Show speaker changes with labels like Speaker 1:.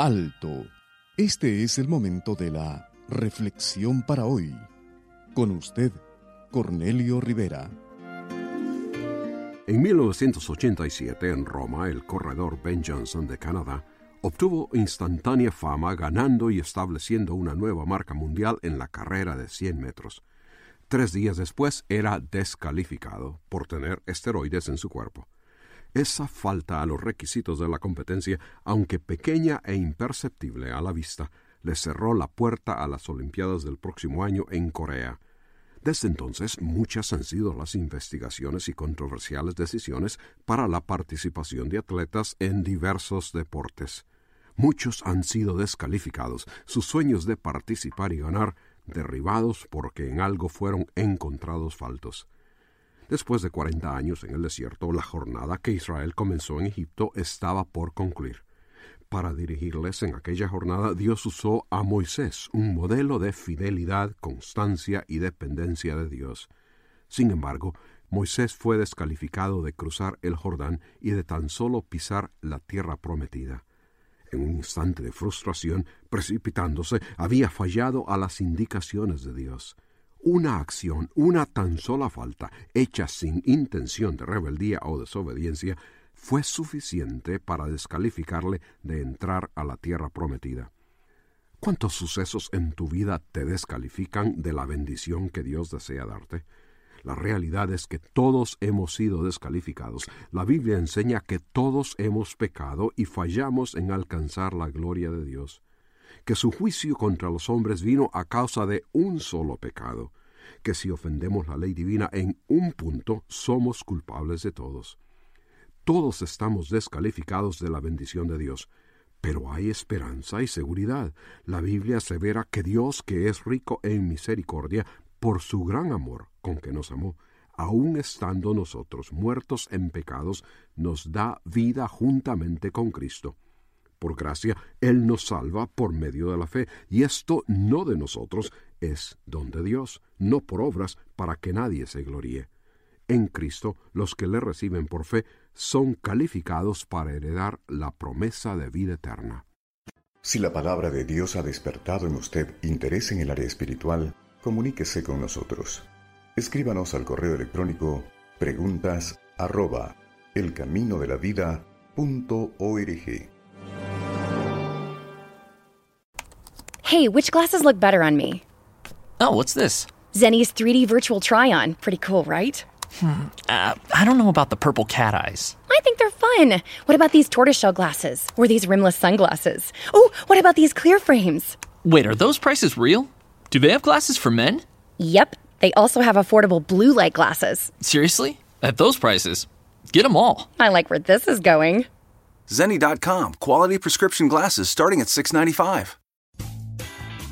Speaker 1: Alto. Este es el momento de la reflexión para hoy. Con usted, Cornelio Rivera.
Speaker 2: En 1987, en Roma, el corredor Ben Johnson de Canadá obtuvo instantánea fama ganando y estableciendo una nueva marca mundial en la carrera de 100 metros. Tres días después era descalificado por tener esteroides en su cuerpo. Esa falta a los requisitos de la competencia, aunque pequeña e imperceptible a la vista, le cerró la puerta a las Olimpiadas del próximo año en Corea. Desde entonces, muchas han sido las investigaciones y controversiales decisiones para la participación de atletas en diversos deportes. Muchos han sido descalificados, sus sueños de participar y ganar derribados porque en algo fueron encontrados faltos. Después de cuarenta años en el desierto, la jornada que Israel comenzó en Egipto estaba por concluir. Para dirigirles en aquella jornada, Dios usó a Moisés, un modelo de fidelidad, constancia y dependencia de Dios. Sin embargo, Moisés fue descalificado de cruzar el Jordán y de tan solo pisar la tierra prometida. En un instante de frustración, precipitándose, había fallado a las indicaciones de Dios. Una acción, una tan sola falta, hecha sin intención de rebeldía o desobediencia, fue suficiente para descalificarle de entrar a la tierra prometida. ¿Cuántos sucesos en tu vida te descalifican de la bendición que Dios desea darte? La realidad es que todos hemos sido descalificados. La Biblia enseña que todos hemos pecado y fallamos en alcanzar la gloria de Dios que su juicio contra los hombres vino a causa de un solo pecado, que si ofendemos la ley divina en un punto, somos culpables de todos. Todos estamos descalificados de la bendición de Dios, pero hay esperanza y seguridad. La Biblia asevera que Dios, que es rico en misericordia, por su gran amor con que nos amó, aun estando nosotros muertos en pecados, nos da vida juntamente con Cristo. Por gracia, Él nos salva por medio de la fe, y esto no de nosotros, es don de Dios, no por obras, para que nadie se gloríe. En Cristo, los que le reciben por fe son calificados para heredar la promesa de vida eterna.
Speaker 3: Si la palabra de Dios ha despertado en usted interés en el área espiritual, comuníquese con nosotros. Escríbanos al correo electrónico preguntas arroba elcaminodelavida.org.
Speaker 4: Hey, which glasses look better on me?
Speaker 5: Oh, what's this?
Speaker 4: Zenny's 3D virtual try on. Pretty cool, right?
Speaker 5: Hmm. Uh, I don't know about the purple cat eyes.
Speaker 4: I think they're fun. What about these tortoiseshell glasses? Or these rimless sunglasses? Oh, what about these clear frames?
Speaker 5: Wait, are those prices real? Do they have glasses for men?
Speaker 4: Yep. They also have affordable blue light glasses.
Speaker 5: Seriously? At those prices? Get them all.
Speaker 4: I like where this is going.
Speaker 6: Zenny.com. Quality prescription glasses starting at $6.95.